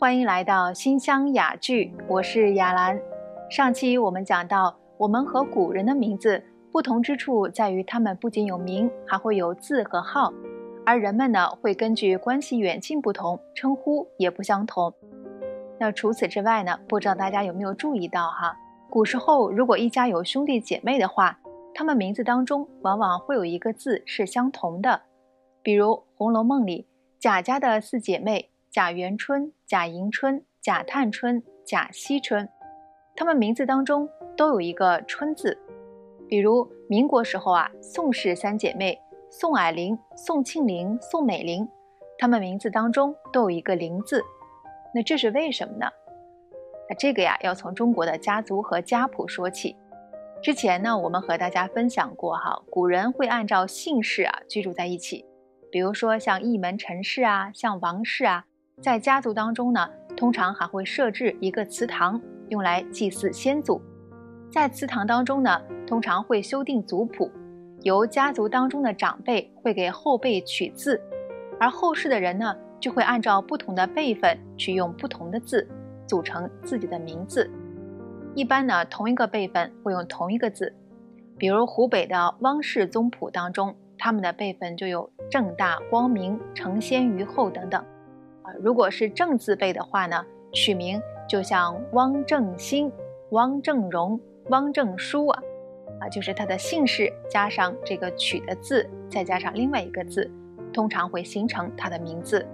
欢迎来到新乡雅聚，我是雅兰。上期我们讲到，我们和古人的名字不同之处在于，他们不仅有名，还会有字和号，而人们呢会根据关系远近不同，称呼也不相同。那除此之外呢，不知道大家有没有注意到哈？古时候如果一家有兄弟姐妹的话，他们名字当中往往会有一个字是相同的，比如《红楼梦》里贾家的四姐妹。贾元春、贾迎春、贾探春、贾惜春，他们名字当中都有一个“春”字。比如民国时候啊，宋氏三姐妹宋霭龄、宋庆龄、宋美龄，她们名字当中都有一个“龄”字。那这是为什么呢？那这个呀，要从中国的家族和家谱说起。之前呢，我们和大家分享过哈，古人会按照姓氏啊居住在一起。比如说像一门陈氏啊，像王氏啊。在家族当中呢，通常还会设置一个祠堂，用来祭祀先祖。在祠堂当中呢，通常会修订族谱，由家族当中的长辈会给后辈取字，而后世的人呢，就会按照不同的辈分去用不同的字，组成自己的名字。一般呢，同一个辈分会用同一个字，比如湖北的汪氏宗谱当中，他们的辈分就有正大、光明、承先于后等等。如果是正字辈的话呢，取名就像汪正兴、汪正荣、汪正书啊，啊，就是他的姓氏加上这个取的字，再加上另外一个字，通常会形成他的名字。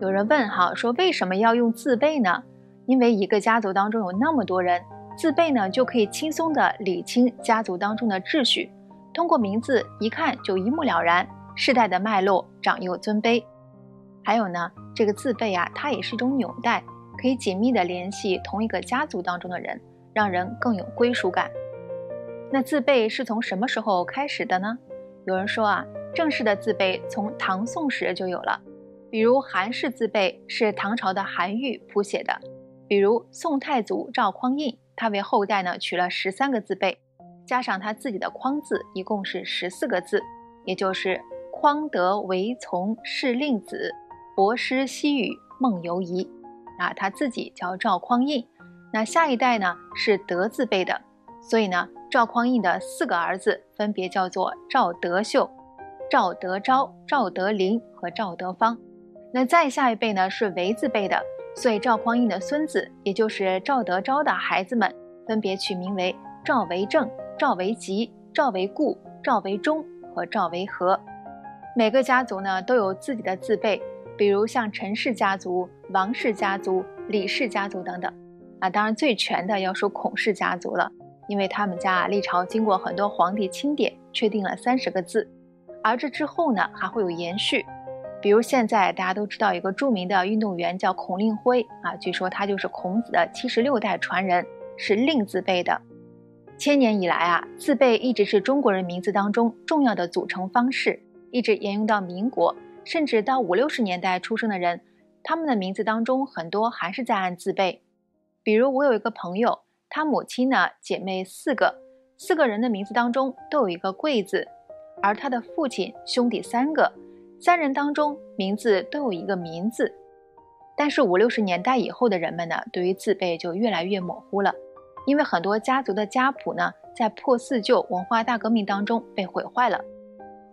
有人问哈，说为什么要用字辈呢？因为一个家族当中有那么多人，字辈呢就可以轻松的理清家族当中的秩序，通过名字一看就一目了然，世代的脉络，长幼尊卑。还有呢，这个字辈啊，它也是一种纽带，可以紧密的联系同一个家族当中的人，让人更有归属感。那字辈是从什么时候开始的呢？有人说啊，正式的字辈从唐宋时就有了，比如韩氏字辈是唐朝的韩愈谱写的，比如宋太祖赵匡胤，他为后代呢取了十三个字辈，加上他自己的匡字，一共是十四个字，也就是匡德为从是令子。博师西语梦游仪，啊，他自己叫赵匡胤，那下一代呢是德字辈的，所以呢，赵匡胤的四个儿子分别叫做赵德秀、赵德昭、赵德林和赵德芳。那再下一辈呢是维字辈的，所以赵匡胤的孙子，也就是赵德昭的孩子们，分别取名为赵维正、赵维吉、赵维固、赵维忠和赵维和。每个家族呢都有自己的字辈。比如像陈氏家族、王氏家族、李氏家族等等，啊，当然最全的要说孔氏家族了，因为他们家啊历朝经过很多皇帝钦点，确定了三十个字，而这之后呢还会有延续。比如现在大家都知道一个著名的运动员叫孔令辉啊，据说他就是孔子的七十六代传人，是令字辈的。千年以来啊，字辈一直是中国人名字当中重要的组成方式，一直沿用到民国。甚至到五六十年代出生的人，他们的名字当中很多还是在按字辈。比如我有一个朋友，他母亲呢姐妹四个，四个人的名字当中都有一个贵字，而他的父亲兄弟三个，三人当中名字都有一个民字。但是五六十年代以后的人们呢，对于字辈就越来越模糊了，因为很多家族的家谱呢，在破四旧文化大革命当中被毁坏了。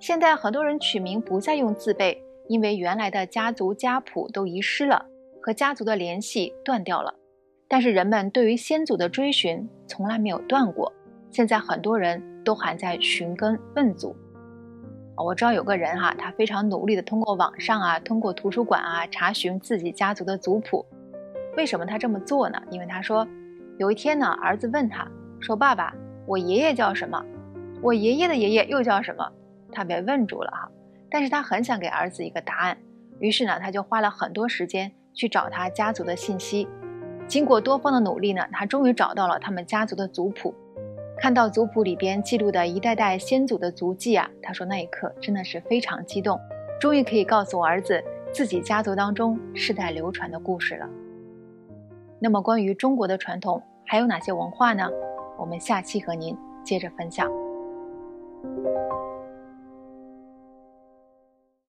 现在很多人取名不再用字辈，因为原来的家族家谱都遗失了，和家族的联系断掉了。但是人们对于先祖的追寻从来没有断过，现在很多人都还在寻根问祖。我知道有个人哈，他非常努力的通过网上啊，通过图书馆啊查询自己家族的族谱。为什么他这么做呢？因为他说，有一天呢，儿子问他说：“爸爸，我爷爷叫什么？我爷爷的爷爷又叫什么？”他被问住了哈，但是他很想给儿子一个答案，于是呢，他就花了很多时间去找他家族的信息。经过多方的努力呢，他终于找到了他们家族的族谱。看到族谱里边记录的一代代先祖的足迹啊，他说那一刻真的是非常激动，终于可以告诉我儿子自己家族当中世代流传的故事了。那么关于中国的传统还有哪些文化呢？我们下期和您接着分享。